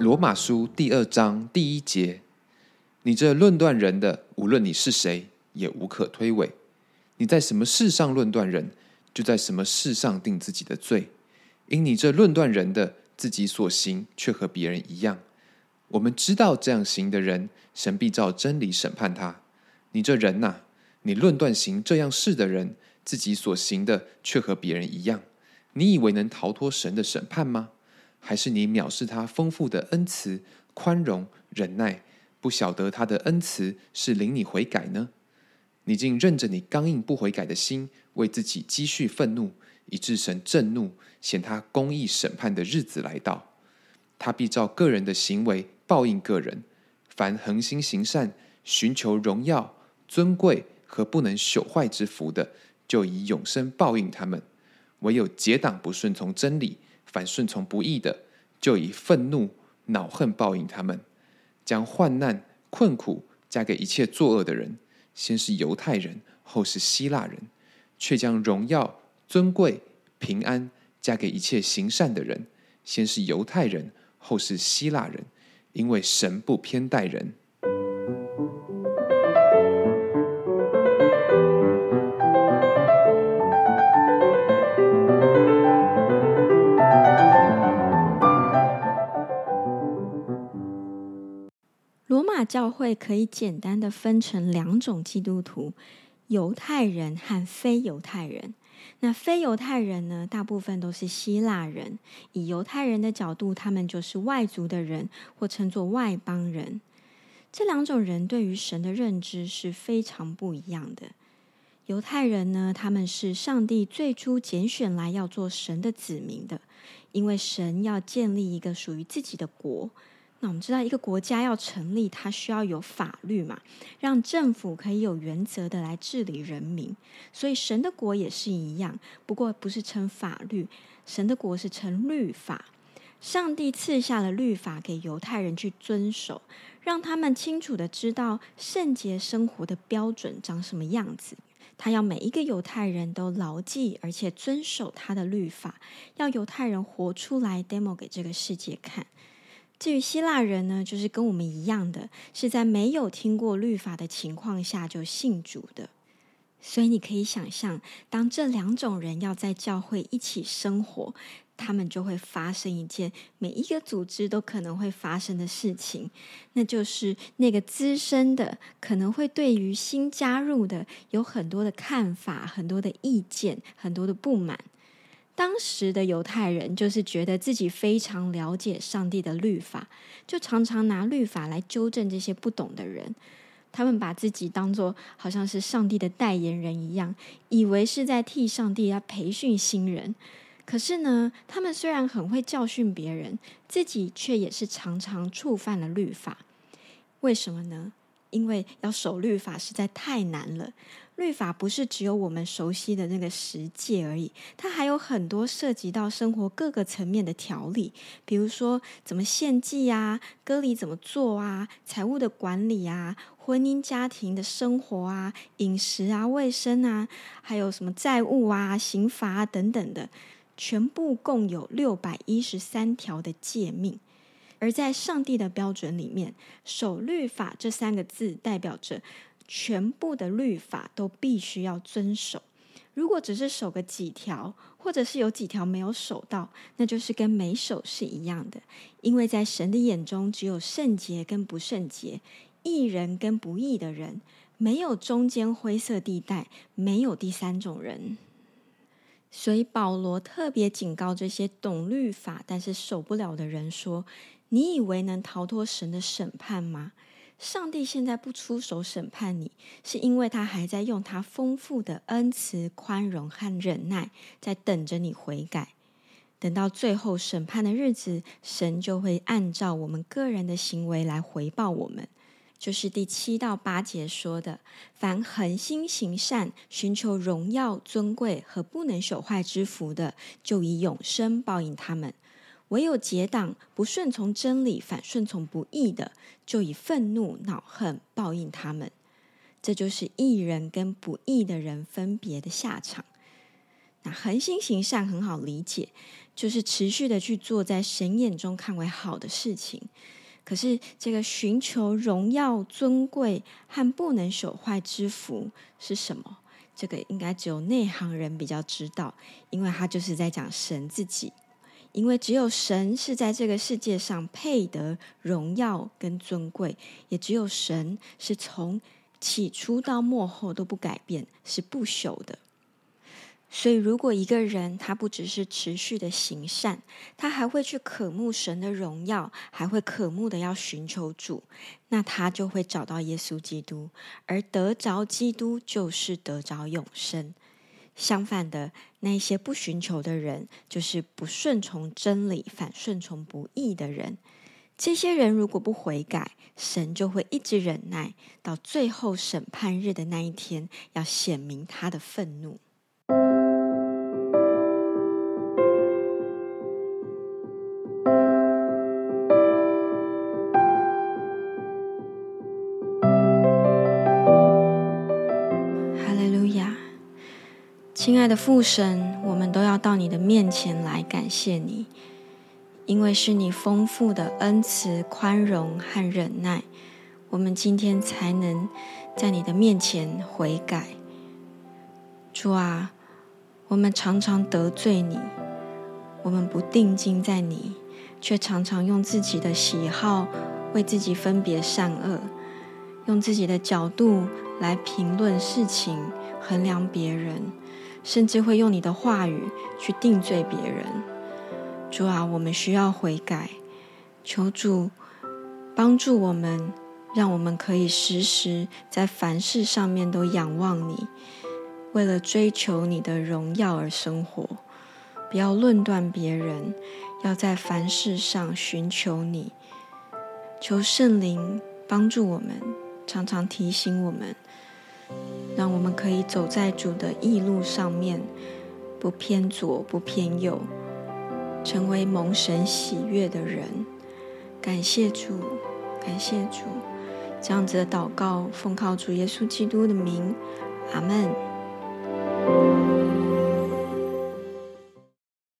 罗马书第二章第一节：你这论断人的，无论你是谁，也无可推诿。你在什么事上论断人，就在什么事上定自己的罪。因你这论断人的，自己所行却和别人一样。我们知道这样行的人，神必照真理审判他。你这人呐，你论断行这样事的人，自己所行的却和别人一样。你以为能逃脱神的审判吗？还是你藐视他丰富的恩慈、宽容、忍耐，不晓得他的恩慈是领你悔改呢？你竟任着你刚硬不悔改的心，为自己积蓄愤怒，以致神震怒，显他公义审判的日子来到。他必照个人的行为报应个人。凡恒心行善、寻求荣耀、尊贵和不能朽坏之福的，就以永生报应他们；唯有结党不顺从真理。反顺从不义的，就以愤怒、恼恨报应他们；将患难、困苦加给一切作恶的人，先是犹太人，后是希腊人；却将荣耀、尊贵、平安加给一切行善的人，先是犹太人，后是希腊人。因为神不偏待人。教会可以简单的分成两种基督徒：犹太人和非犹太人。那非犹太人呢，大部分都是希腊人。以犹太人的角度，他们就是外族的人，或称作外邦人。这两种人对于神的认知是非常不一样的。犹太人呢，他们是上帝最初拣选来要做神的子民的，因为神要建立一个属于自己的国。那我们知道，一个国家要成立，它需要有法律嘛，让政府可以有原则的来治理人民。所以神的国也是一样，不过不是称法律，神的国是称律法。上帝赐下了律法给犹太人去遵守，让他们清楚的知道圣洁生活的标准长什么样子。他要每一个犹太人都牢记而且遵守他的律法，要犹太人活出来，demo 给这个世界看。至于希腊人呢，就是跟我们一样的，是在没有听过律法的情况下就信主的。所以你可以想象，当这两种人要在教会一起生活，他们就会发生一件每一个组织都可能会发生的事情，那就是那个资深的可能会对于新加入的有很多的看法、很多的意见、很多的不满。当时的犹太人就是觉得自己非常了解上帝的律法，就常常拿律法来纠正这些不懂的人。他们把自己当做好像是上帝的代言人一样，以为是在替上帝来培训新人。可是呢，他们虽然很会教训别人，自己却也是常常触犯了律法。为什么呢？因为要守律法实在太难了。律法不是只有我们熟悉的那个十诫而已，它还有很多涉及到生活各个层面的条例，比如说怎么献祭啊，割礼怎么做啊，财务的管理啊，婚姻家庭的生活啊，饮食啊，卫生啊，还有什么债务啊，刑罚啊等等的，全部共有六百一十三条的诫命。而在上帝的标准里面，“守律法”这三个字代表着。全部的律法都必须要遵守。如果只是守个几条，或者是有几条没有守到，那就是跟没守是一样的。因为在神的眼中，只有圣洁跟不圣洁，义人跟不义的人，没有中间灰色地带，没有第三种人。所以保罗特别警告这些懂律法但是守不了的人说：“你以为能逃脱神的审判吗？”上帝现在不出手审判你，是因为他还在用他丰富的恩慈、宽容和忍耐，在等着你悔改。等到最后审判的日子，神就会按照我们个人的行为来回报我们。就是第七到八节说的：凡恒心行善、寻求荣耀、尊贵和不能朽坏之福的，就以永生报应他们。唯有结党不顺从真理，反顺从不义的，就以愤怒、恼恨报应他们。这就是义人跟不义的人分别的下场。那恒心行善很好理解，就是持续的去做在神眼中看为好的事情。可是这个寻求荣耀、尊贵和不能朽坏之福是什么？这个应该只有内行人比较知道，因为他就是在讲神自己。因为只有神是在这个世界上配得荣耀跟尊贵，也只有神是从起初到末后都不改变，是不朽的。所以，如果一个人他不只是持续的行善，他还会去渴慕神的荣耀，还会渴慕的要寻求主，那他就会找到耶稣基督，而得着基督就是得着永生。相反的，那些不寻求的人，就是不顺从真理、反顺从不义的人。这些人如果不悔改，神就会一直忍耐，到最后审判日的那一天，要显明他的愤怒。亲爱的父神，我们都要到你的面前来感谢你，因为是你丰富的恩慈、宽容和忍耐，我们今天才能在你的面前悔改。主啊，我们常常得罪你，我们不定睛在你，却常常用自己的喜好为自己分别善恶，用自己的角度来评论事情、衡量别人。甚至会用你的话语去定罪别人。主啊，我们需要悔改，求主帮助我们，让我们可以时时在凡事上面都仰望你，为了追求你的荣耀而生活。不要论断别人，要在凡事上寻求你。求圣灵帮助我们，常常提醒我们。让我们可以走在主的义路上面，不偏左不偏右，成为蒙神喜悦的人。感谢主，感谢主，这样子的祷告奉靠主耶稣基督的名，阿门。